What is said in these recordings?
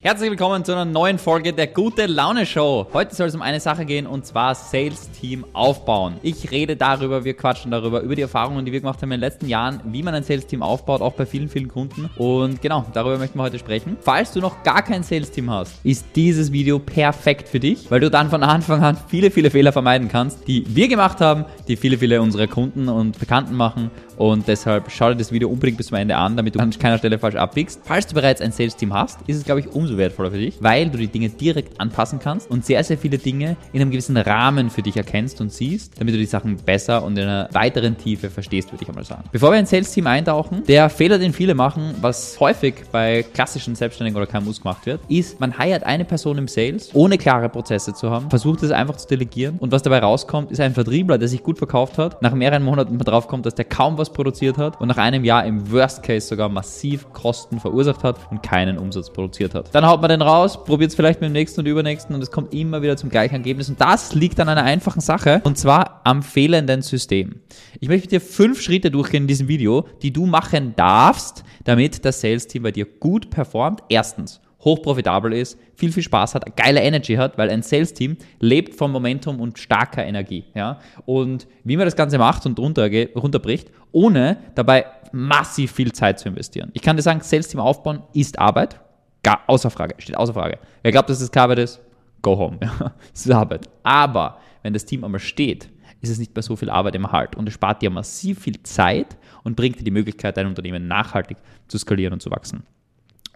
Herzlich willkommen zu einer neuen Folge der Gute Laune Show. Heute soll es um eine Sache gehen und zwar Sales Team aufbauen. Ich rede darüber, wir quatschen darüber, über die Erfahrungen, die wir gemacht haben in den letzten Jahren, wie man ein Sales Team aufbaut, auch bei vielen, vielen Kunden. Und genau, darüber möchten wir heute sprechen. Falls du noch gar kein Sales Team hast, ist dieses Video perfekt für dich, weil du dann von Anfang an viele, viele Fehler vermeiden kannst, die wir gemacht haben, die viele, viele unserer Kunden und Bekannten machen. Und deshalb schau dir das Video unbedingt bis zum Ende an, damit du an keiner Stelle falsch abbiegst. Falls du bereits ein Sales Team hast, ist es, glaube ich, umso umso wertvoller für dich, weil du die Dinge direkt anpassen kannst und sehr, sehr viele Dinge in einem gewissen Rahmen für dich erkennst und siehst, damit du die Sachen besser und in einer weiteren Tiefe verstehst, würde ich einmal sagen. Bevor wir ins Sales-Team eintauchen, der Fehler, den viele machen, was häufig bei klassischen Selbstständigen oder KMUs gemacht wird, ist, man heiert eine Person im Sales, ohne klare Prozesse zu haben, versucht es einfach zu delegieren und was dabei rauskommt, ist ein Vertriebler, der sich gut verkauft hat, nach mehreren Monaten drauf kommt, dass der kaum was produziert hat und nach einem Jahr im Worst Case sogar massiv Kosten verursacht hat und keinen Umsatz produziert hat. Dann haut man den raus, probiert es vielleicht mit dem nächsten und übernächsten und es kommt immer wieder zum gleichen Ergebnis. Und das liegt an einer einfachen Sache und zwar am fehlenden System. Ich möchte mit dir fünf Schritte durchgehen in diesem Video, die du machen darfst, damit das Sales-Team bei dir gut performt. Erstens, hochprofitabel ist, viel, viel Spaß hat, geile Energy hat, weil ein Sales-Team lebt vom Momentum und starker Energie. Ja? Und wie man das Ganze macht und runter, runterbricht, ohne dabei massiv viel Zeit zu investieren. Ich kann dir sagen, Sales-Team aufbauen ist Arbeit, Gar, außer Frage, steht außer Frage. Wer glaubt, dass das Arbeit ist, go home. das ist Arbeit. Aber wenn das Team einmal steht, ist es nicht mehr so viel Arbeit im Halt und es spart dir massiv viel Zeit und bringt dir die Möglichkeit, dein Unternehmen nachhaltig zu skalieren und zu wachsen.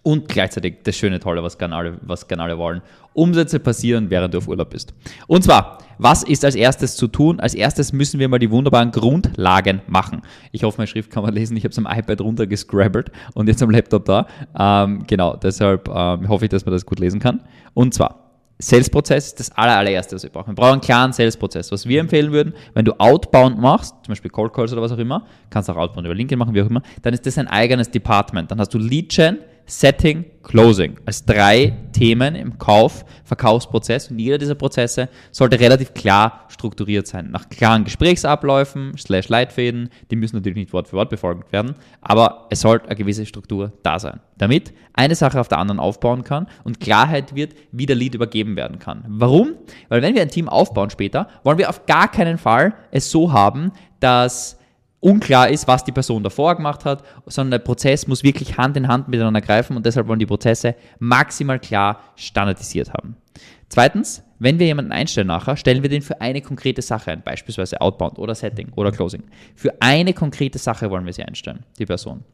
Und gleichzeitig das schöne Tolle, was gerne alle, was alle wollen. Umsätze passieren, während du auf Urlaub bist. Und zwar, was ist als erstes zu tun? Als erstes müssen wir mal die wunderbaren Grundlagen machen. Ich hoffe, meine Schrift kann man lesen. Ich habe es am iPad runtergescrabbelt und jetzt am Laptop da. Ähm, genau, deshalb ähm, hoffe ich, dass man das gut lesen kann. Und zwar, Sales-Prozess ist das allererste, was wir brauchen. Wir brauchen einen klaren Sales-Prozess. Was wir empfehlen würden, wenn du Outbound machst, zum Beispiel Cold Calls oder was auch immer, kannst auch Outbound über LinkedIn machen, wie auch immer, dann ist das ein eigenes Department. Dann hast du Lead Gen, Setting, Closing als drei Themen im Kauf, Verkaufsprozess und jeder dieser Prozesse sollte relativ klar strukturiert sein. Nach klaren Gesprächsabläufen, slash Leitfäden, die müssen natürlich nicht Wort für Wort befolgt werden, aber es sollte eine gewisse Struktur da sein, damit eine Sache auf der anderen aufbauen kann und Klarheit wird, wie der Lead übergeben werden kann. Warum? Weil wenn wir ein Team aufbauen später, wollen wir auf gar keinen Fall es so haben, dass unklar ist, was die Person davor gemacht hat, sondern der Prozess muss wirklich Hand in Hand miteinander greifen und deshalb wollen die Prozesse maximal klar standardisiert haben. Zweitens, wenn wir jemanden einstellen nachher, stellen wir den für eine konkrete Sache ein, beispielsweise Outbound oder Setting oder Closing. Für eine konkrete Sache wollen wir sie einstellen, die Person.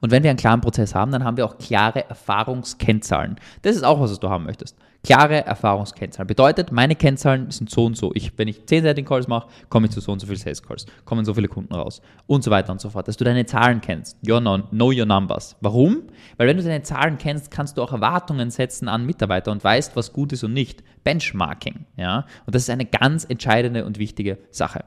Und wenn wir einen klaren Prozess haben, dann haben wir auch klare Erfahrungskennzahlen. Das ist auch was, was du haben möchtest. Klare Erfahrungskennzahlen. Bedeutet, meine Kennzahlen sind so und so. Ich, wenn ich 10 Setting Calls mache, komme ich zu so und so viel Sales Calls, kommen so viele Kunden raus und so weiter und so fort. Dass du deine Zahlen kennst. Your know, know your numbers. Warum? Weil wenn du deine Zahlen kennst, kannst du auch Erwartungen setzen an Mitarbeiter und weißt, was gut ist und nicht. Benchmarking. Ja? Und das ist eine ganz entscheidende und wichtige Sache.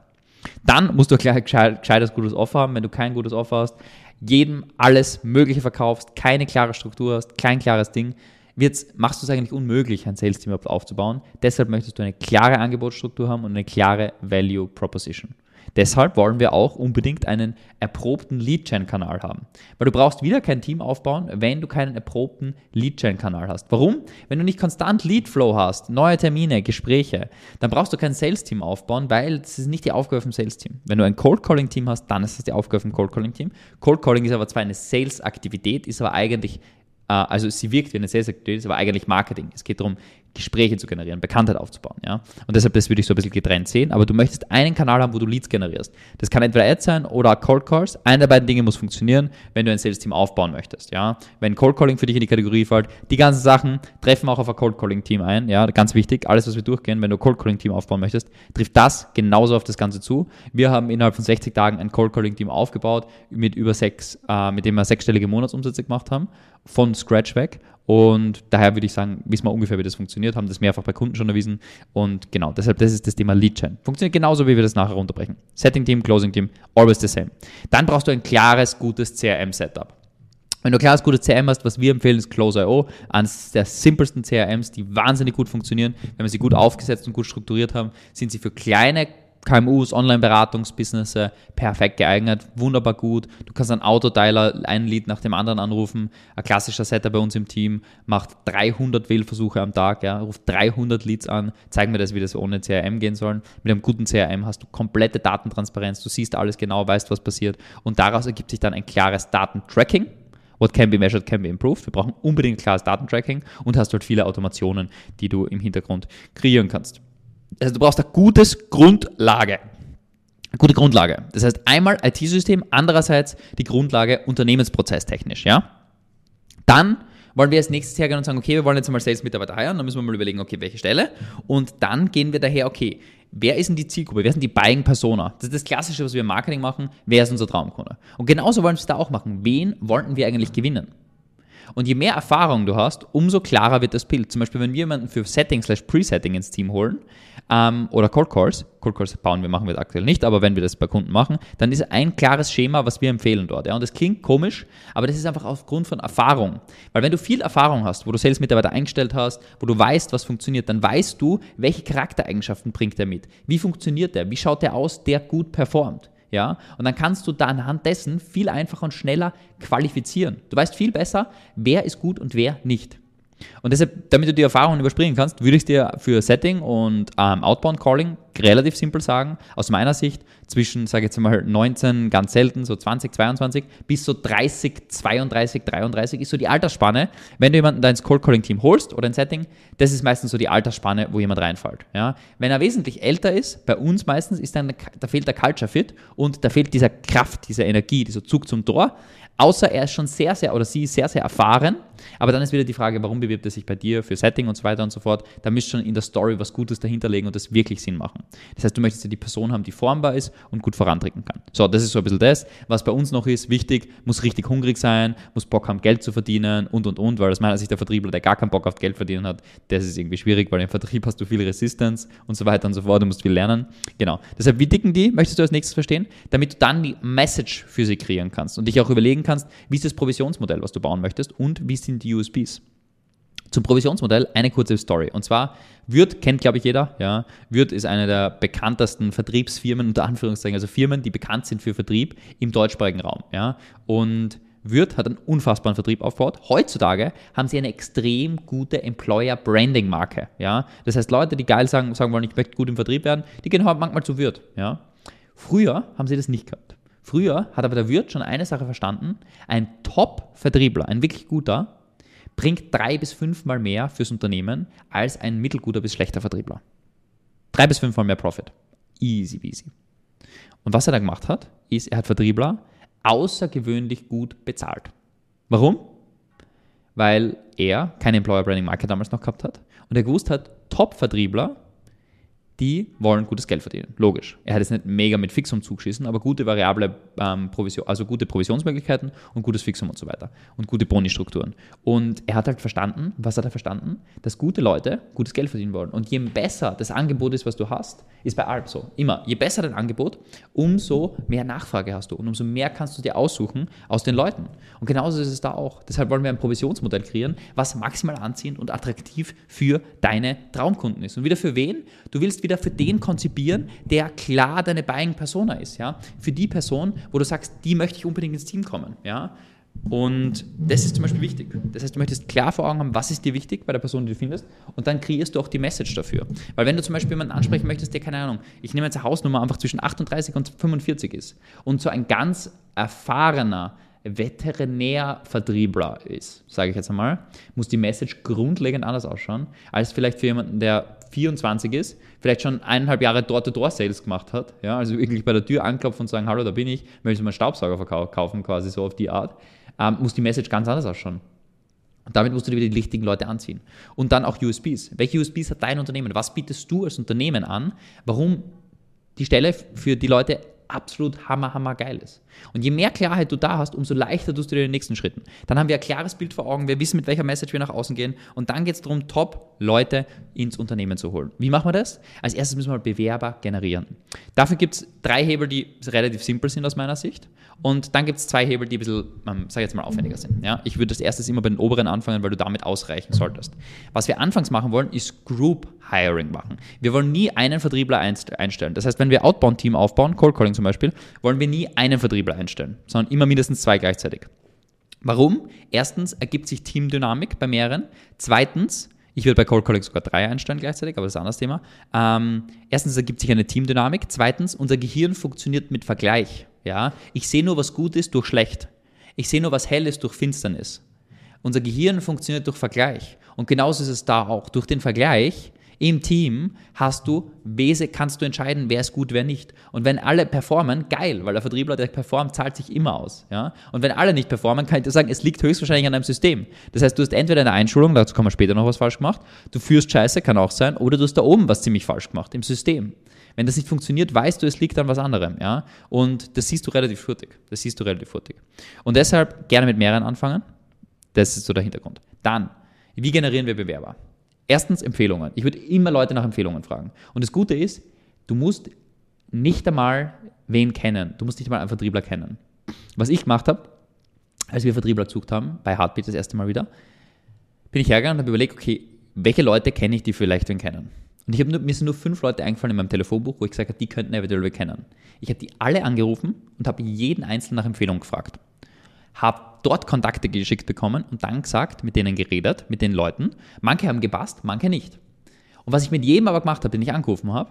Dann musst du ein gescheites gutes Offer haben. Wenn du kein gutes Offer hast, jedem alles Mögliche verkaufst, keine klare Struktur hast, kein klares Ding, wird's, machst du es eigentlich unmöglich, ein Sales-Team aufzubauen. Deshalb möchtest du eine klare Angebotsstruktur haben und eine klare Value Proposition. Deshalb wollen wir auch unbedingt einen erprobten Lead-Gen-Kanal haben. Weil du brauchst wieder kein Team aufbauen, wenn du keinen erprobten Lead-Gen-Kanal hast. Warum? Wenn du nicht konstant Lead-Flow hast, neue Termine, Gespräche, dann brauchst du kein Sales-Team aufbauen, weil es ist nicht die Aufgabe vom Sales-Team. Wenn du ein Cold-Calling-Team hast, dann ist es die Aufgabe vom Cold-Calling-Team. Cold-Calling ist aber zwar eine Sales-Aktivität, ist aber eigentlich also sie wirkt wie eine Sales-Aktivität, ist aber eigentlich Marketing. Es geht darum, Gespräche zu generieren, Bekanntheit aufzubauen. Ja? Und deshalb, das würde ich so ein bisschen getrennt sehen. Aber du möchtest einen Kanal haben, wo du Leads generierst. Das kann entweder Ads sein oder Cold Calls. Eine der beiden Dinge muss funktionieren, wenn du ein Sales-Team aufbauen möchtest. Ja? Wenn Cold Calling für dich in die Kategorie fällt, die ganzen Sachen treffen auch auf ein Cold Calling-Team ein. Ja? Ganz wichtig, alles, was wir durchgehen, wenn du ein Cold Calling-Team aufbauen möchtest, trifft das genauso auf das Ganze zu. Wir haben innerhalb von 60 Tagen ein Cold Calling-Team aufgebaut, mit über sechs, äh, mit dem wir sechsstellige Monatsumsätze gemacht haben, von Scratch weg und daher würde ich sagen, wissen wir ungefähr, wie das funktioniert, haben das mehrfach bei Kunden schon erwiesen. Und genau, deshalb, das ist das Thema Lead Gen. Funktioniert genauso, wie wir das nachher runterbrechen. Setting Team, Closing Team, always the same. Dann brauchst du ein klares, gutes CRM-Setup. Wenn du ein klares, gutes CRM hast, was wir empfehlen, ist Close.io. Eines der simpelsten CRMs, die wahnsinnig gut funktionieren. Wenn wir sie gut aufgesetzt und gut strukturiert haben, sind sie für kleine KMUs, Online-Beratungsbusiness, perfekt geeignet, wunderbar gut. Du kannst einen Autoteiler ein Lied nach dem anderen anrufen. Ein klassischer Setter bei uns im Team macht 300 Wählversuche am Tag, ja, ruft 300 Leads an. Zeig mir das, wie das ohne CRM gehen soll. Mit einem guten CRM hast du komplette Datentransparenz, du siehst alles genau, weißt, was passiert und daraus ergibt sich dann ein klares Datentracking. What can be measured can be improved. Wir brauchen unbedingt klares Datentracking und hast dort viele Automationen, die du im Hintergrund kreieren kannst. Also du brauchst eine gutes Grundlage. Eine gute Grundlage. Das heißt einmal IT-System, andererseits die Grundlage unternehmensprozesstechnisch, ja. Dann wollen wir als nächstes hergehen und sagen, okay, wir wollen jetzt mal Sales-Mitarbeiter heiren, dann müssen wir mal überlegen, okay, welche Stelle. Und dann gehen wir daher, okay, wer ist denn die Zielgruppe? Wer sind die Buying Persona? Das ist das Klassische, was wir im Marketing machen. Wer ist unser Traumkunde? Und genauso wollen wir es da auch machen. Wen wollten wir eigentlich gewinnen? Und je mehr Erfahrung du hast, umso klarer wird das Bild. Zum Beispiel, wenn wir jemanden für Setting slash Presetting ins Team holen ähm, oder Cold Calls, Cold Calls bauen wir, machen wir aktuell nicht, aber wenn wir das bei Kunden machen, dann ist ein klares Schema, was wir empfehlen dort. Ja? Und das klingt komisch, aber das ist einfach aufgrund von Erfahrung. Weil wenn du viel Erfahrung hast, wo du Sales-Mitarbeiter eingestellt hast, wo du weißt, was funktioniert, dann weißt du, welche Charaktereigenschaften bringt er mit. Wie funktioniert der? Wie schaut der aus, der gut performt? Ja, und dann kannst du da anhand dessen viel einfacher und schneller qualifizieren. Du weißt viel besser, wer ist gut und wer nicht. Und deshalb, damit du die Erfahrungen überspringen kannst, würde ich dir für Setting und ähm, Outbound Calling relativ simpel sagen, aus meiner Sicht zwischen, sage ich jetzt mal 19, ganz selten, so 20, 22, bis so 30, 32, 33 ist so die Altersspanne. Wenn du jemanden da ins Cold Calling Team holst oder ein Setting, das ist meistens so die Altersspanne, wo jemand reinfällt. Ja? Wenn er wesentlich älter ist, bei uns meistens, ist dann, da fehlt der Culture Fit und da fehlt dieser Kraft, diese Energie, dieser Zug zum Tor. Außer er ist schon sehr, sehr oder sie ist sehr, sehr erfahren. Aber dann ist wieder die Frage, warum bewirbt er sich bei dir für Setting und so weiter und so fort. Da müsst schon in der Story was Gutes dahinterlegen und das wirklich Sinn machen. Das heißt, du möchtest ja die Person haben, die formbar ist und gut vorantreten kann. So, das ist so ein bisschen das. Was bei uns noch ist, wichtig, muss richtig hungrig sein, muss Bock haben, Geld zu verdienen und und und, weil aus meiner Sicht der Vertriebler, der gar keinen Bock auf Geld verdienen hat, das ist irgendwie schwierig, weil im Vertrieb hast du viel Resistance und so weiter und so fort, du musst viel lernen. Genau. Deshalb, wie dicken die, möchtest du als nächstes verstehen? Damit du dann die Message für sie kreieren kannst und dich auch überlegen kannst, wie ist das Provisionsmodell, was du bauen möchtest und wie sind die USPs. Zum Provisionsmodell eine kurze Story. Und zwar, Würth kennt, glaube ich, jeder. Ja. Würth ist eine der bekanntesten Vertriebsfirmen, unter Anführungszeichen, also Firmen, die bekannt sind für Vertrieb im deutschsprachigen Raum. Ja. Und Würth hat einen unfassbaren Vertrieb aufgebaut. Heutzutage haben sie eine extrem gute Employer-Branding-Marke. Ja. Das heißt, Leute, die geil sagen, sagen wollen, ich möchte gut im Vertrieb werden, die gehen halt manchmal zu Würth. Ja. Früher haben sie das nicht gehabt. Früher hat aber der Wirt schon eine Sache verstanden. Ein Top-Vertriebler, ein wirklich guter, bringt drei bis fünfmal mehr fürs Unternehmen als ein mittelguter bis schlechter Vertriebler. Drei bis fünfmal mehr Profit. Easy peasy. Und was er da gemacht hat, ist, er hat Vertriebler außergewöhnlich gut bezahlt. Warum? Weil er keine Employer Branding Marke damals noch gehabt hat und er gewusst hat, Top-Vertriebler die wollen gutes Geld verdienen. Logisch. Er hat jetzt nicht mega mit Fixum zugeschissen, aber gute variable ähm, Provision, also gute Provisionsmöglichkeiten und gutes Fixum und so weiter. Und gute Boni-Strukturen. Und er hat halt verstanden, was hat er verstanden? Dass gute Leute gutes Geld verdienen wollen. Und je besser das Angebot ist, was du hast, ist bei Alp so. Immer. Je besser dein Angebot, umso mehr Nachfrage hast du und umso mehr kannst du dir aussuchen aus den Leuten. Und genauso ist es da auch. Deshalb wollen wir ein Provisionsmodell kreieren, was maximal anziehend und attraktiv für deine Traumkunden ist. Und wieder für wen? Du willst wieder für den konzipieren, der klar deine Buying Persona ist, ja. Für die Person, wo du sagst, die möchte ich unbedingt ins Team kommen, ja. Und das ist zum Beispiel wichtig. Das heißt, du möchtest klar vor Augen haben, was ist dir wichtig bei der Person, die du findest, und dann kreierst du auch die Message dafür. Weil wenn du zum Beispiel jemanden ansprechen möchtest, der, keine Ahnung, ich nehme jetzt eine Hausnummer einfach zwischen 38 und 45 ist und so ein ganz erfahrener, Veterinärvertriebler ist, sage ich jetzt einmal, muss die Message grundlegend anders ausschauen, als vielleicht für jemanden, der 24 ist, vielleicht schon eineinhalb Jahre Door-to-Door-Sales gemacht hat, ja, also wirklich bei der Tür anklopfen und sagen, hallo, da bin ich, möchte ich mal einen Staubsauger verkaufen, quasi so auf die Art, ähm, muss die Message ganz anders ausschauen. Und damit musst du dir wieder die richtigen Leute anziehen. Und dann auch USPs. Welche USPs hat dein Unternehmen? Was bietest du als Unternehmen an? Warum die Stelle für die Leute absolut hammer, hammer geil ist. Und je mehr Klarheit du da hast, umso leichter tust du dir den nächsten Schritten. Dann haben wir ein klares Bild vor Augen, wir wissen, mit welcher Message wir nach außen gehen und dann geht es darum, Top-Leute ins Unternehmen zu holen. Wie machen wir das? Als erstes müssen wir Bewerber generieren. Dafür gibt es drei Hebel, die relativ simpel sind aus meiner Sicht und dann gibt es zwei Hebel, die ein bisschen, ähm, sag ich jetzt mal, aufwendiger sind. Ja? Ich würde das erstes immer bei den oberen anfangen, weil du damit ausreichen solltest. Was wir anfangs machen wollen, ist Group Hiring machen. Wir wollen nie einen Vertriebler einstellen. Das heißt, wenn wir Outbound-Team aufbauen, Cold Calling zum Beispiel, wollen wir nie einen Vertriebler einstellen, sondern immer mindestens zwei gleichzeitig. Warum? Erstens ergibt sich Teamdynamik bei mehreren. Zweitens, ich würde bei Cold Calling sogar drei einstellen gleichzeitig, aber das ist ein anderes Thema. Ähm, erstens ergibt sich eine Teamdynamik. Zweitens, unser Gehirn funktioniert mit Vergleich. Ja? Ich sehe nur, was gut ist durch schlecht. Ich sehe nur, was hell ist durch Finsternis. Unser Gehirn funktioniert durch Vergleich. Und genauso ist es da auch. Durch den Vergleich im Team hast du, kannst du entscheiden, wer ist gut, wer nicht. Und wenn alle performen, geil, weil der Vertriebler, der performt, zahlt sich immer aus. Ja? Und wenn alle nicht performen, kann ich dir sagen, es liegt höchstwahrscheinlich an deinem System. Das heißt, du hast entweder eine Einschulung, dazu kann man später noch was falsch gemacht, du führst Scheiße, kann auch sein, oder du hast da oben was ziemlich falsch gemacht, im System. Wenn das nicht funktioniert, weißt du, es liegt an was anderem. Ja? Und das siehst du relativ furtig. Das siehst du relativ furtig. Und deshalb gerne mit mehreren anfangen. Das ist so der Hintergrund. Dann, wie generieren wir Bewerber? Erstens Empfehlungen. Ich würde immer Leute nach Empfehlungen fragen. Und das Gute ist, du musst nicht einmal wen kennen. Du musst nicht einmal einen Vertriebler kennen. Was ich gemacht habe, als wir Vertriebler gesucht haben, bei Heartbeat das erste Mal wieder, bin ich hergegangen und habe überlegt, okay, welche Leute kenne ich, die vielleicht wen kennen? Und ich habe mir sind nur fünf Leute eingefallen in meinem Telefonbuch, wo ich gesagt habe, die könnten eventuell wen kennen. Ich habe die alle angerufen und habe jeden einzelnen nach Empfehlung gefragt habe dort Kontakte geschickt bekommen und dann gesagt, mit denen geredet, mit den Leuten. Manche haben gepasst, manche nicht. Und was ich mit jedem aber gemacht habe, den ich angerufen habe,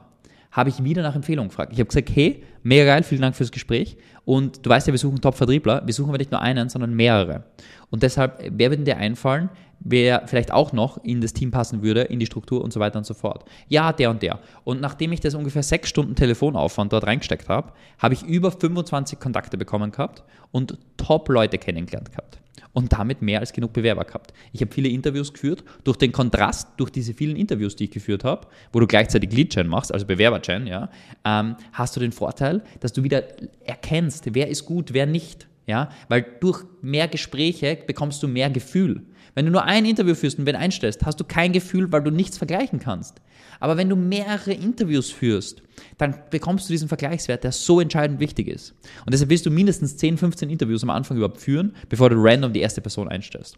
habe ich wieder nach Empfehlung gefragt. Ich habe gesagt, hey, mega geil, vielen Dank fürs Gespräch. Und du weißt ja, wir suchen Top-Vertriebler. Wir suchen aber nicht nur einen, sondern mehrere. Und deshalb, wer wird dir einfallen, wer vielleicht auch noch in das Team passen würde, in die Struktur und so weiter und so fort. Ja, der und der. Und nachdem ich das ungefähr sechs Stunden Telefonaufwand dort reingesteckt habe, habe ich über 25 Kontakte bekommen gehabt und Top-Leute kennengelernt gehabt. Und damit mehr als genug Bewerber gehabt. Ich habe viele Interviews geführt. Durch den Kontrast, durch diese vielen Interviews, die ich geführt habe, wo du gleichzeitig Lead-Chain machst, also Bewerber-Chain, ja, ähm, hast du den Vorteil, dass du wieder erkennst, wer ist gut, wer nicht. Ja, weil durch mehr Gespräche bekommst du mehr Gefühl. Wenn du nur ein Interview führst und wen einstellst, hast du kein Gefühl, weil du nichts vergleichen kannst. Aber wenn du mehrere Interviews führst, dann bekommst du diesen Vergleichswert, der so entscheidend wichtig ist. Und deshalb willst du mindestens 10, 15 Interviews am Anfang überhaupt führen, bevor du random die erste Person einstellst.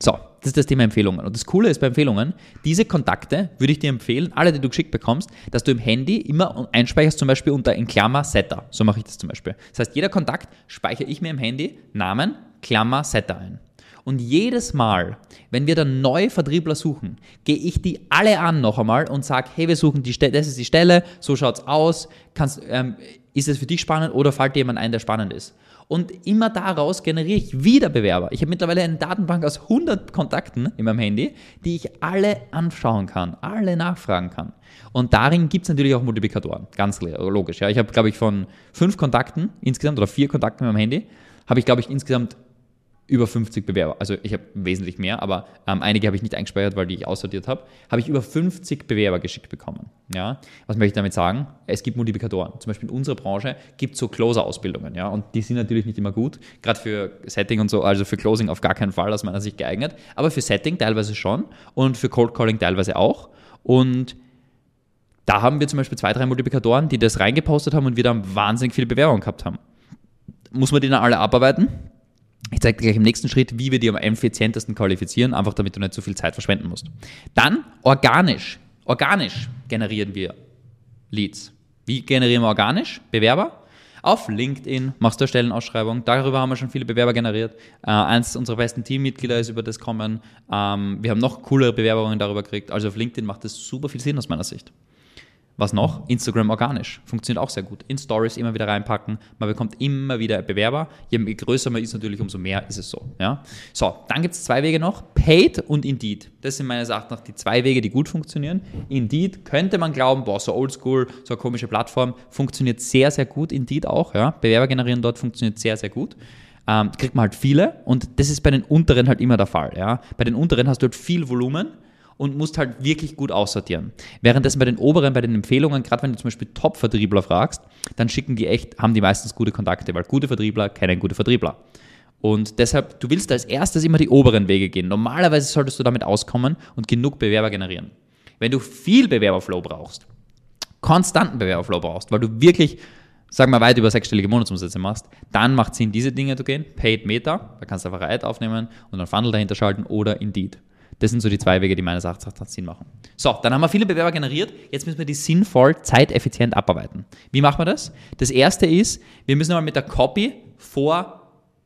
So, das ist das Thema Empfehlungen. Und das Coole ist bei Empfehlungen, diese Kontakte würde ich dir empfehlen, alle, die du geschickt bekommst, dass du im Handy immer einspeicherst, zum Beispiel unter in Klammer Setter. So mache ich das zum Beispiel. Das heißt, jeder Kontakt speichere ich mir im Handy Namen, Klammer Setter ein. Und jedes Mal, wenn wir dann neue Vertriebler suchen, gehe ich die alle an noch einmal und sage, hey, wir suchen die Stelle, das ist die Stelle, so schaut es aus, Kannst, ähm, ist es für dich spannend oder fällt dir jemand ein, der spannend ist? Und immer daraus generiere ich wieder Bewerber. Ich habe mittlerweile eine Datenbank aus 100 Kontakten in meinem Handy, die ich alle anschauen kann, alle nachfragen kann. Und darin gibt es natürlich auch Multiplikatoren, ganz logisch. Ja. Ich habe, glaube ich, von fünf Kontakten insgesamt oder vier Kontakten in meinem Handy, habe ich, glaube ich, insgesamt über 50 Bewerber, also ich habe wesentlich mehr, aber ähm, einige habe ich nicht eingespeichert, weil die ich aussortiert habe, habe ich über 50 Bewerber geschickt bekommen. Ja? Was möchte ich damit sagen? Es gibt Multiplikatoren. Zum Beispiel in unserer Branche gibt es so Closer-Ausbildungen, ja, und die sind natürlich nicht immer gut, gerade für Setting und so, also für Closing auf gar keinen Fall aus meiner Sicht geeignet, aber für Setting teilweise schon und für Cold Calling teilweise auch. Und da haben wir zum Beispiel zwei, drei Multiplikatoren, die das reingepostet haben und wir dann wahnsinnig viele Bewerbungen gehabt haben. Muss man die dann alle abarbeiten? Ich zeige dir gleich im nächsten Schritt, wie wir die am effizientesten qualifizieren, einfach damit du nicht so viel Zeit verschwenden musst. Dann organisch. Organisch generieren wir Leads. Wie generieren wir organisch? Bewerber? Auf LinkedIn machst du eine Stellenausschreibung. Darüber haben wir schon viele Bewerber generiert. Äh, eins unserer besten Teammitglieder ist über das kommen. Ähm, wir haben noch coolere Bewerbungen darüber gekriegt. Also auf LinkedIn macht das super viel Sinn aus meiner Sicht. Was noch? Instagram organisch. Funktioniert auch sehr gut. In Stories immer wieder reinpacken. Man bekommt immer wieder Bewerber. Je größer man ist natürlich, umso mehr ist es so. Ja? So, dann gibt es zwei Wege noch. Paid und Indeed. Das sind meines Erachtens die zwei Wege, die gut funktionieren. Indeed könnte man glauben, boah, so oldschool, so eine komische Plattform. Funktioniert sehr, sehr gut. Indeed auch. Ja? Bewerber generieren dort funktioniert sehr, sehr gut. Ähm, kriegt man halt viele und das ist bei den unteren halt immer der Fall. Ja? Bei den unteren hast du halt viel Volumen und musst halt wirklich gut aussortieren. Währenddessen bei den oberen, bei den Empfehlungen, gerade wenn du zum Beispiel Top-Vertriebler fragst, dann schicken die echt, haben die meistens gute Kontakte, weil gute Vertriebler kennen gute Vertriebler. Und deshalb, du willst als erstes immer die oberen Wege gehen. Normalerweise solltest du damit auskommen und genug Bewerber generieren. Wenn du viel Bewerberflow brauchst, konstanten Bewerberflow brauchst, weil du wirklich, sagen wir, weit über sechsstellige Monatsumsätze machst, dann macht Sinn, diese Dinge zu gehen. Paid Meta, da kannst du einfach Ad aufnehmen und einen Funnel dahinter schalten oder Indeed. Das sind so die zwei Wege, die meines Erachtens Sinn machen. So, dann haben wir viele Bewerber generiert. Jetzt müssen wir die sinnvoll, zeiteffizient abarbeiten. Wie machen wir das? Das erste ist, wir müssen einmal mit der Copy vor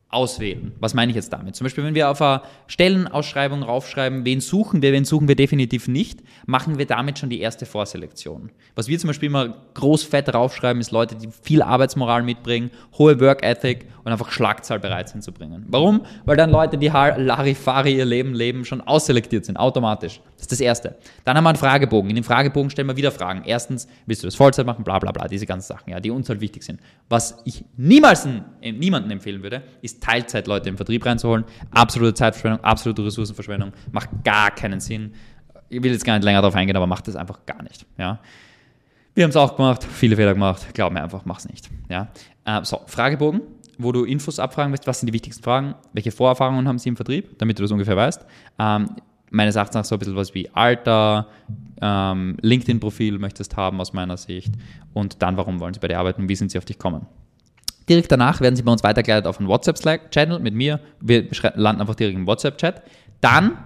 auswählen. Was meine ich jetzt damit? Zum Beispiel, wenn wir auf eine Stellenausschreibung raufschreiben, wen suchen wir, wen suchen wir definitiv nicht, machen wir damit schon die erste Vorselektion. Was wir zum Beispiel immer groß fett raufschreiben, ist Leute, die viel Arbeitsmoral mitbringen, hohe Work Ethic und einfach Schlagzahl bereit sind zu bringen. Warum? Weil dann Leute, die Larifari ihr Leben leben, schon ausselektiert sind, automatisch. Das ist das Erste. Dann haben wir einen Fragebogen. In dem Fragebogen stellen wir wieder Fragen. Erstens, willst du das Vollzeit machen? Bla bla bla, diese ganzen Sachen, ja, die uns halt wichtig sind. Was ich niemals niemandem empfehlen würde, ist Teilzeitleute im Vertrieb reinzuholen. Absolute Zeitverschwendung, absolute Ressourcenverschwendung. Macht gar keinen Sinn. Ich will jetzt gar nicht länger darauf eingehen, aber macht das einfach gar nicht. Ja. Wir haben es auch gemacht, viele Fehler gemacht. Glaub mir einfach, mach's nicht. Ja. Äh, so, Fragebogen wo du Infos abfragen willst, was sind die wichtigsten Fragen, welche Vorerfahrungen haben sie im Vertrieb, damit du das ungefähr weißt. Ähm, meines Erachtens auch so ein bisschen was wie Alter, ähm, LinkedIn-Profil möchtest haben aus meiner Sicht und dann, warum wollen sie bei dir arbeiten, wie sind sie auf dich kommen. Direkt danach werden sie bei uns weitergeleitet auf einen WhatsApp-Channel mit mir. Wir landen einfach direkt im WhatsApp-Chat. Dann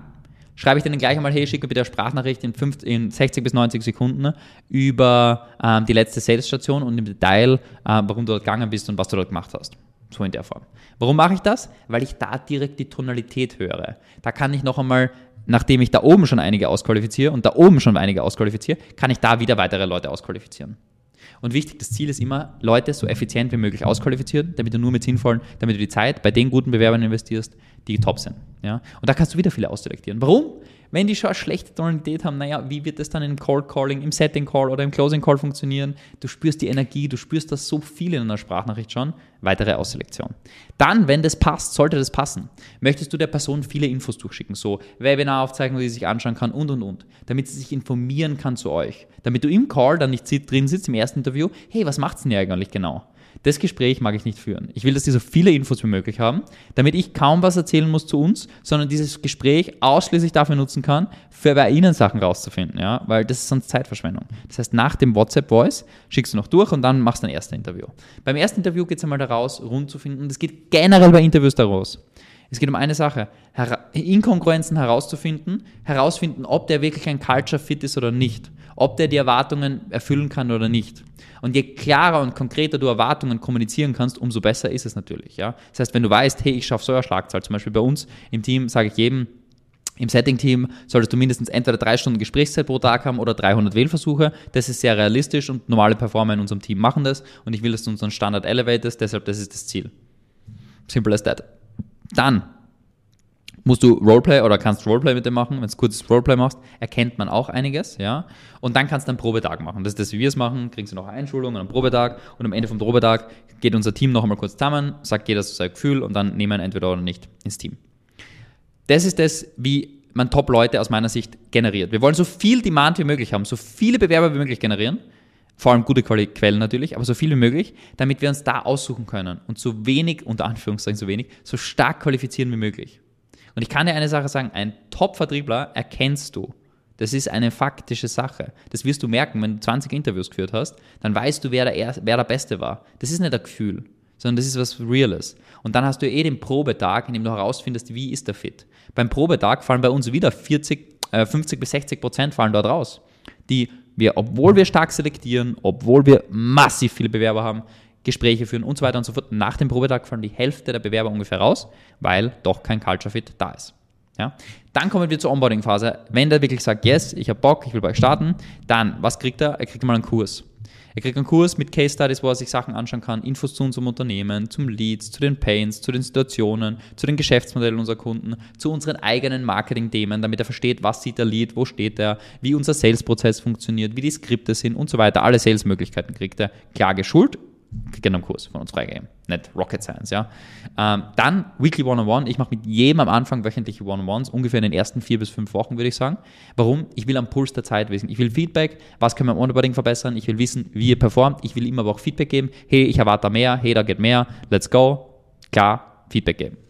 schreibe ich denen gleich einmal, hey, schicke bitte eine Sprachnachricht in, 50, in 60 bis 90 Sekunden über ähm, die letzte Sales-Station und im Detail, äh, warum du dort gegangen bist und was du dort gemacht hast. So in der Form. Warum mache ich das? Weil ich da direkt die Tonalität höre. Da kann ich noch einmal, nachdem ich da oben schon einige ausqualifiziere und da oben schon einige ausqualifiziere, kann ich da wieder weitere Leute ausqualifizieren. Und wichtig, das Ziel ist immer, Leute so effizient wie möglich ausqualifizieren, damit du nur mit sinnvollen, damit du die Zeit bei den guten Bewerbern investierst, die top sind. Ja? Und da kannst du wieder viele ausselektieren. Warum? Wenn die schon eine schlechte Tonalität haben, naja, wie wird das dann im Cold Calling, im Setting Call oder im Closing Call funktionieren? Du spürst die Energie, du spürst das so viel in einer Sprachnachricht schon. Weitere Ausselektion. Dann, wenn das passt, sollte das passen, möchtest du der Person viele Infos durchschicken, so Webinaraufzeichnungen, die sie sich anschauen kann und und und, damit sie sich informieren kann zu euch. Damit du im Call dann nicht drin sitzt im ersten Interview, hey, was macht's denn hier eigentlich genau? Das Gespräch mag ich nicht führen. Ich will, dass die so viele Infos wie möglich haben, damit ich kaum was erzählen muss zu uns, sondern dieses Gespräch ausschließlich dafür nutzen kann, für bei Ihnen Sachen rauszufinden, ja, weil das ist sonst Zeitverschwendung. Das heißt, nach dem WhatsApp-Voice schickst du noch durch und dann machst du ein erstes Interview. Beim ersten Interview geht es einmal daraus, rund zu finden und es geht generell bei Interviews daraus. Es geht um eine Sache, Inkongruenzen herauszufinden, herausfinden, ob der wirklich ein Culture Fit ist oder nicht, ob der die Erwartungen erfüllen kann oder nicht. Und je klarer und konkreter du Erwartungen kommunizieren kannst, umso besser ist es natürlich. Ja? Das heißt, wenn du weißt, hey, ich schaffe so eine Schlagzahl, zum Beispiel bei uns im Team sage ich jedem, im Setting-Team solltest du mindestens entweder drei Stunden Gesprächszeit pro Tag haben oder 300 Wählversuche. Das ist sehr realistisch und normale Performer in unserem Team machen das und ich will, dass du unseren Standard elevatest, deshalb das ist das Ziel. Simple as that. Dann musst du Roleplay oder kannst Roleplay mit dem machen. Wenn du kurzes Roleplay machst, erkennt man auch einiges, ja. Und dann kannst du einen Probetag machen. Das ist das, wie wir es machen. Kriegst du noch eine Einschulung und einen Probetag. Und am Ende vom Probetag geht unser Team noch einmal kurz zusammen, sagt jeder so sein Gefühl und dann nehmen wir entweder oder nicht ins Team. Das ist das, wie man Top-Leute aus meiner Sicht generiert. Wir wollen so viel Demand wie möglich haben, so viele Bewerber wie möglich generieren vor allem gute Quellen natürlich, aber so viel wie möglich, damit wir uns da aussuchen können und so wenig, unter Anführungszeichen so wenig, so stark qualifizieren wie möglich. Und ich kann dir eine Sache sagen, ein Top-Vertriebler erkennst du. Das ist eine faktische Sache. Das wirst du merken, wenn du 20 Interviews geführt hast, dann weißt du, wer der, wer der Beste war. Das ist nicht ein Gefühl, sondern das ist was Reales. Und dann hast du eh den Probetag, in dem du herausfindest, wie ist der Fit. Beim Probetag fallen bei uns wieder 40, äh, 50 bis 60 Prozent fallen dort raus, die wir, obwohl wir stark selektieren, obwohl wir massiv viele Bewerber haben, Gespräche führen und so weiter und so fort, nach dem Probetag fallen die Hälfte der Bewerber ungefähr raus, weil doch kein Culture Fit da ist. Ja? Dann kommen wir zur Onboarding-Phase. Wenn der wirklich sagt, yes, ich habe Bock, ich will bei euch starten, dann, was kriegt er? Er kriegt mal einen Kurs. Er kriegt einen Kurs mit Case Studies, wo er sich Sachen anschauen kann, Infos zu unserem Unternehmen, zum Leads, zu den Pains, zu den Situationen, zu den Geschäftsmodellen unserer Kunden, zu unseren eigenen Marketing-Themen, damit er versteht, was sieht der Lead, wo steht er, wie unser Sales-Prozess funktioniert, wie die Skripte sind und so weiter. Alle Sales-Möglichkeiten kriegt er klar geschult kriegt ihr einen Kurs von uns freigegeben. Nicht Rocket Science, ja. Ähm, dann Weekly One-on-One. Ich mache mit jedem am Anfang wöchentliche One-on-Ones, ungefähr in den ersten vier bis fünf Wochen, würde ich sagen. Warum? Ich will am Puls der Zeit wissen. Ich will Feedback, was können wir im Onboarding verbessern. Ich will wissen, wie ihr performt. Ich will immer aber auch Feedback geben. Hey, ich erwarte mehr. Hey, da geht mehr. Let's go. Klar, Feedback geben.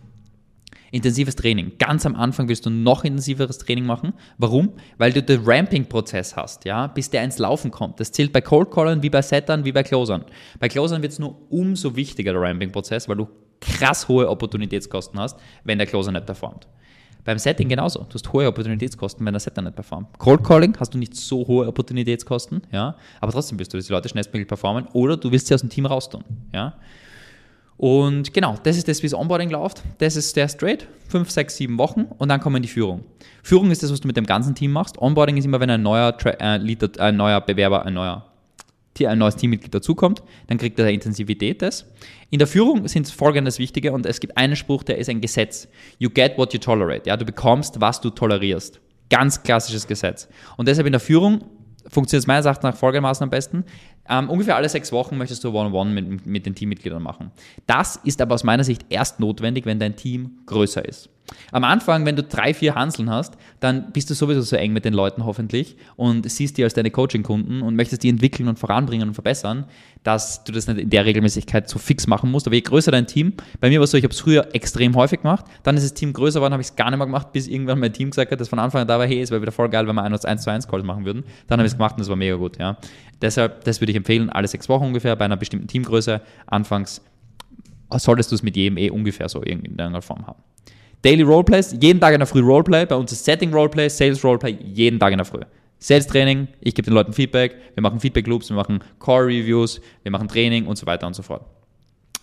Intensives Training. Ganz am Anfang willst du noch intensiveres Training machen. Warum? Weil du den Ramping-Prozess hast, ja, bis der ins Laufen kommt. Das zählt bei Cold Callern wie bei Settern wie bei Closern. Bei Closern wird es nur umso wichtiger, der Ramping-Prozess, weil du krass hohe Opportunitätskosten hast, wenn der Closer nicht performt. Beim Setting genauso. Du hast hohe Opportunitätskosten, wenn der Setter nicht performt. Cold Calling hast du nicht so hohe Opportunitätskosten, ja, aber trotzdem willst du, dass die Leute schnellstmöglich performen oder du willst sie aus dem Team raustun, ja. Und genau, das ist das, wie das Onboarding läuft. Das ist der Straight, fünf, sechs, sieben Wochen und dann kommen die Führung. Führung ist das, was du mit dem ganzen Team machst. Onboarding ist immer, wenn ein neuer, äh, Leader, ein neuer Bewerber, ein neuer ein neues Teammitglied dazukommt, dann kriegt er Intensivität das. In der Führung sind folgendes Wichtige und es gibt einen Spruch, der ist ein Gesetz. You get what you tolerate. Ja, du bekommst, was du tolerierst. Ganz klassisches Gesetz. Und deshalb in der Führung funktioniert es meines Erachtens nach folgendermaßen am besten. Ähm, ungefähr alle sechs Wochen möchtest du One-on-One mit, mit den Teammitgliedern machen. Das ist aber aus meiner Sicht erst notwendig, wenn dein Team größer ist. Am Anfang, wenn du drei, vier Hanseln hast, dann bist du sowieso so eng mit den Leuten hoffentlich und siehst die als deine Coaching-Kunden und möchtest die entwickeln und voranbringen und verbessern, dass du das nicht in der Regelmäßigkeit so fix machen musst. Aber je größer dein Team, bei mir war es so, ich habe es früher extrem häufig gemacht, dann ist das Team größer geworden, habe ich es gar nicht mehr gemacht, bis irgendwann mein Team gesagt hat, dass von Anfang an da war, hey, es wäre wieder voll geil, wenn wir ein 1 zu 1 Calls machen würden. Dann habe ich es gemacht und es war mega gut. Ja. Deshalb, das würde ich empfehlen, alle sechs Wochen ungefähr bei einer bestimmten Teamgröße. Anfangs solltest du es mit jedem eh ungefähr so in irgendeiner Form haben. Daily Roleplays, jeden Tag in der Früh Roleplay. Bei uns ist Setting Roleplay, Sales Roleplay, jeden Tag in der Früh. Sales Training, ich gebe den Leuten Feedback, wir machen Feedback Loops, wir machen Core Reviews, wir machen Training und so weiter und so fort.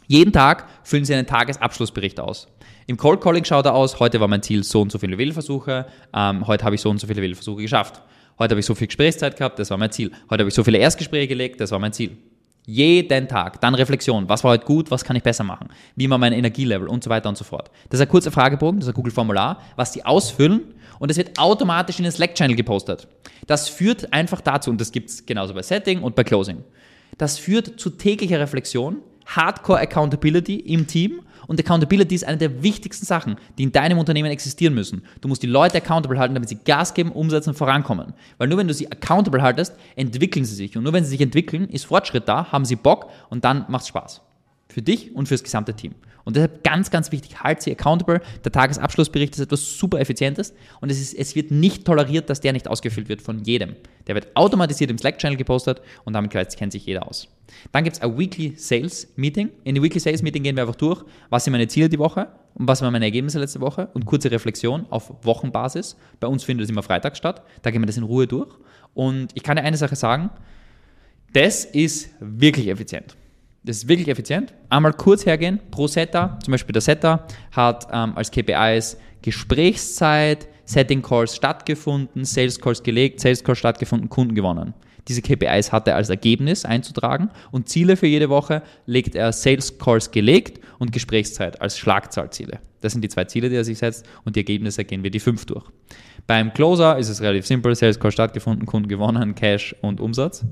Jeden Tag füllen Sie einen Tagesabschlussbericht aus. Im Cold Calling schaut er aus, heute war mein Ziel so und so viele Wählversuche, ähm, heute habe ich so und so viele Wählversuche geschafft. Heute habe ich so viel Gesprächszeit gehabt, das war mein Ziel. Heute habe ich so viele Erstgespräche gelegt, das war mein Ziel. Jeden Tag. Dann Reflexion. Was war heute gut? Was kann ich besser machen? Wie war mein Energielevel? Und so weiter und so fort. Das ist ein kurzer Fragebogen, das ist ein Google-Formular, was Sie ausfüllen und es wird automatisch in den Slack-Channel gepostet. Das führt einfach dazu, und das gibt es genauso bei Setting und bei Closing. Das führt zu täglicher Reflexion, Hardcore Accountability im Team und Accountability ist eine der wichtigsten Sachen, die in deinem Unternehmen existieren müssen. Du musst die Leute accountable halten, damit sie Gas geben, umsetzen und vorankommen. Weil nur wenn du sie accountable haltest, entwickeln sie sich. Und nur wenn sie sich entwickeln, ist Fortschritt da, haben sie Bock und dann macht es Spaß. Für dich und fürs gesamte Team. Und deshalb ganz, ganz wichtig, halt sie accountable. Der Tagesabschlussbericht ist etwas super Effizientes und es, ist, es wird nicht toleriert, dass der nicht ausgefüllt wird von jedem. Der wird automatisiert im Slack-Channel gepostet und damit kennt sich jeder aus. Dann gibt es ein Weekly Sales Meeting. In dem Weekly Sales Meeting gehen wir einfach durch, was sind meine Ziele die Woche und was waren meine Ergebnisse letzte Woche und kurze Reflexion auf Wochenbasis. Bei uns findet es immer Freitag statt. Da gehen wir das in Ruhe durch. Und ich kann dir eine Sache sagen, das ist wirklich effizient. Das ist wirklich effizient. Einmal kurz hergehen pro Setter. Zum Beispiel der Setter hat ähm, als KPIs Gesprächszeit, Setting Calls stattgefunden, Sales Calls gelegt, Sales Calls stattgefunden, Kunden gewonnen. Diese KPIs hat er als Ergebnis einzutragen und Ziele für jede Woche legt er Sales Calls gelegt und Gesprächszeit als Schlagzahlziele. Das sind die zwei Ziele, die er sich setzt und die Ergebnisse gehen wir die fünf durch. Beim Closer ist es relativ simpel, Sales Call stattgefunden, Kunden gewonnen, Cash und Umsatz.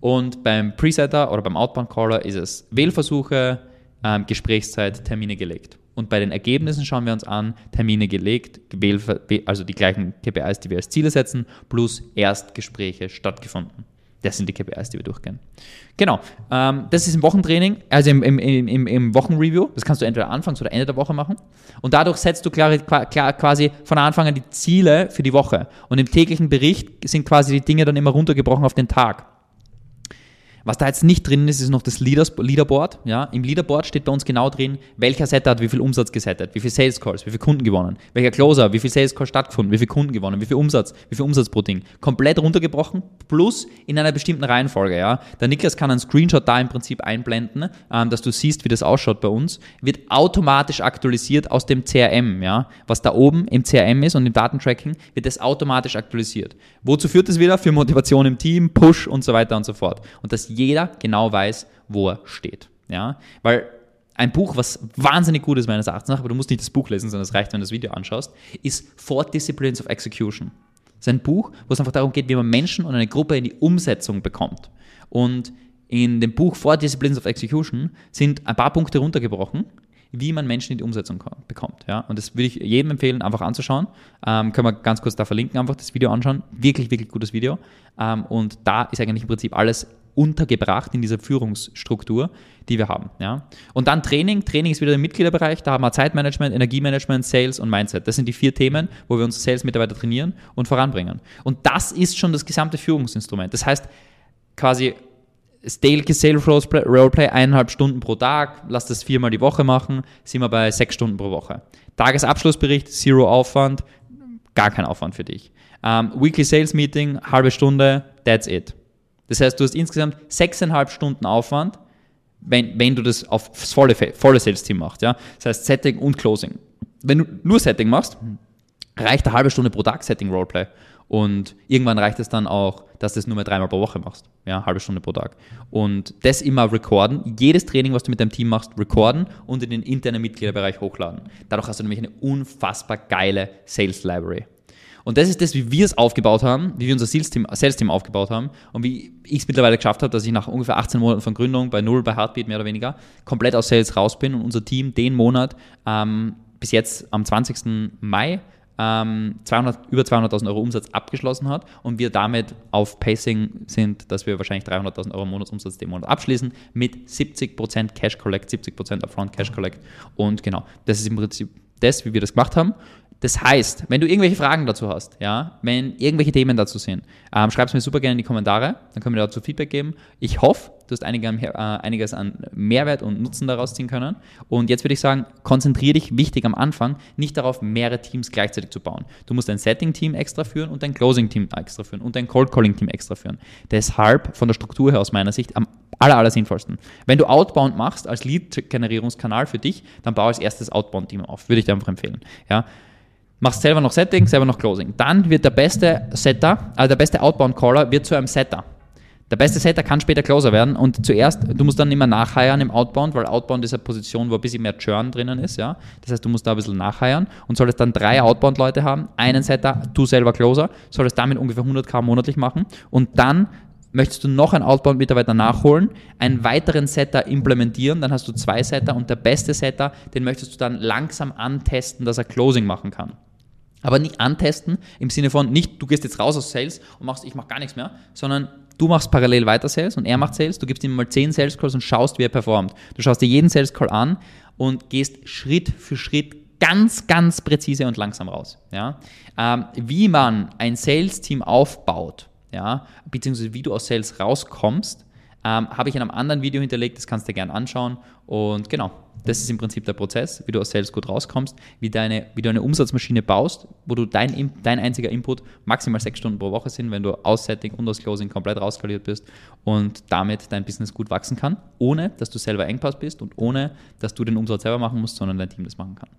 Und beim Presetter oder beim Outbound Caller ist es Wählversuche, ähm, Gesprächszeit, Termine gelegt. Und bei den Ergebnissen schauen wir uns an, Termine gelegt, also die gleichen KPIs, die wir als Ziele setzen, plus Erstgespräche stattgefunden. Das sind die KPIs, die wir durchgehen. Genau, ähm, das ist im Wochentraining, also im, im, im, im Wochenreview. Das kannst du entweder anfangs oder Ende der Woche machen. Und dadurch setzt du klar, klar, quasi von Anfang an die Ziele für die Woche. Und im täglichen Bericht sind quasi die Dinge dann immer runtergebrochen auf den Tag. Was da jetzt nicht drin ist, ist noch das Leaders, Leaderboard. Ja? Im Leaderboard steht bei uns genau drin, welcher Setter hat wie viel Umsatz gesettet, wie viel Sales Calls, wie viel Kunden gewonnen, welcher Closer, wie viel Sales Calls stattgefunden, wie viel Kunden gewonnen, wie viel Umsatz, wie viel Umsatz pro Ding. Komplett runtergebrochen, plus in einer bestimmten Reihenfolge. Ja? Der Niklas kann einen Screenshot da im Prinzip einblenden, ähm, dass du siehst, wie das ausschaut bei uns. Wird automatisch aktualisiert aus dem CRM. Ja? Was da oben im CRM ist und im Datentracking, wird das automatisch aktualisiert. Wozu führt das wieder? Für Motivation im Team, Push und so weiter und so fort. Und das jeder genau weiß, wo er steht. Ja? Weil ein Buch, was wahnsinnig gut ist meines Erachtens nach, aber du musst nicht das Buch lesen, sondern es reicht, wenn du das Video anschaust, ist Four Disciplines of Execution. Das ist ein Buch, wo es einfach darum geht, wie man Menschen und eine Gruppe in die Umsetzung bekommt. Und in dem Buch Four Disciplines of Execution sind ein paar Punkte runtergebrochen, wie man Menschen in die Umsetzung bekommt. Ja? Und das würde ich jedem empfehlen, einfach anzuschauen. Ähm, können wir ganz kurz da verlinken, einfach das Video anschauen. Wirklich, wirklich gutes Video. Ähm, und da ist eigentlich im Prinzip alles untergebracht in dieser Führungsstruktur, die wir haben. Ja? Und dann Training. Training ist wieder der Mitgliederbereich. Da haben wir Zeitmanagement, Energiemanagement, Sales und Mindset. Das sind die vier Themen, wo wir unsere Sales-Mitarbeiter trainieren und voranbringen. Und das ist schon das gesamte Führungsinstrument. Das heißt, quasi Daily Sales Roleplay, eineinhalb Stunden pro Tag, lass das viermal die Woche machen, sind wir bei sechs Stunden pro Woche. Tagesabschlussbericht, zero Aufwand, gar kein Aufwand für dich. Um, ähm, Weekly Sales Meeting, halbe Stunde, that's it. Das heißt, du hast insgesamt sechseinhalb Stunden Aufwand, wenn, wenn du das auf volle, volle Sales-Team machst. Ja? Das heißt Setting und Closing. Wenn du nur Setting machst, reicht eine halbe Stunde pro Tag Setting Roleplay. Und irgendwann reicht es dann auch, dass du es nur mehr dreimal pro Woche machst. Ja, halbe Stunde pro Tag. Und das immer recorden. Jedes Training, was du mit deinem Team machst, recorden und in den internen Mitgliederbereich hochladen. Dadurch hast du nämlich eine unfassbar geile Sales Library. Und das ist das, wie wir es aufgebaut haben, wie wir unser Sales-Team Sales -Team aufgebaut haben und wie ich es mittlerweile geschafft habe, dass ich nach ungefähr 18 Monaten von Gründung bei Null, bei Heartbeat mehr oder weniger, komplett aus Sales raus bin und unser Team den Monat ähm, bis jetzt am 20. Mai ähm, 200, über 200.000 Euro Umsatz abgeschlossen hat und wir damit auf Pacing sind, dass wir wahrscheinlich 300.000 Euro Monatsumsatz den Monat abschließen mit 70% Cash Collect, 70% Upfront Cash Collect und genau, das ist im Prinzip das, wie wir das gemacht haben. Das heißt, wenn du irgendwelche Fragen dazu hast, ja, wenn irgendwelche Themen dazu sind, ähm, schreib es mir super gerne in die Kommentare, dann können wir dazu Feedback geben. Ich hoffe, du hast äh, einiges an Mehrwert und Nutzen daraus ziehen können. Und jetzt würde ich sagen, konzentriere dich wichtig am Anfang nicht darauf, mehrere Teams gleichzeitig zu bauen. Du musst ein Setting-Team extra führen und ein Closing-Team extra führen und ein Cold-Calling-Team extra führen. Deshalb von der Struktur her aus meiner Sicht am aller, aller sinnvollsten. Wenn du Outbound machst als Lead-Generierungskanal für dich, dann baue als erstes Outbound-Team auf. Würde ich dir einfach empfehlen. Ja? Machst selber noch Setting, selber noch Closing. Dann wird der beste Setter, also der beste Outbound-Caller wird zu einem Setter. Der beste Setter kann später Closer werden und zuerst, du musst dann immer nachheiern im Outbound, weil Outbound ist eine Position, wo ein bisschen mehr Churn drinnen ist, ja. Das heißt, du musst da ein bisschen nachheiern und solltest dann drei Outbound-Leute haben, einen Setter, du selber Closer, solltest damit ungefähr 100k monatlich machen und dann möchtest du noch einen Outbound-Mitarbeiter nachholen, einen weiteren Setter implementieren, dann hast du zwei Setter und der beste Setter, den möchtest du dann langsam antesten, dass er Closing machen kann. Aber nicht antesten im Sinne von nicht, du gehst jetzt raus aus Sales und machst, ich mache gar nichts mehr, sondern du machst parallel weiter Sales und er macht Sales, du gibst ihm mal 10 Sales Calls und schaust, wie er performt. Du schaust dir jeden Sales Call an und gehst Schritt für Schritt ganz, ganz präzise und langsam raus. Ja? Ähm, wie man ein Sales-Team aufbaut, ja, beziehungsweise wie du aus Sales rauskommst, ähm, habe ich in einem anderen Video hinterlegt, das kannst du dir gerne anschauen. Und genau, das ist im Prinzip der Prozess, wie du aus Sales gut rauskommst, wie, deine, wie du eine Umsatzmaschine baust, wo du dein, dein einziger Input maximal sechs Stunden pro Woche sind, wenn du aus Setting und aus Closing komplett rauskaliert bist und damit dein Business gut wachsen kann, ohne dass du selber Engpass bist und ohne dass du den Umsatz selber machen musst, sondern dein Team das machen kann.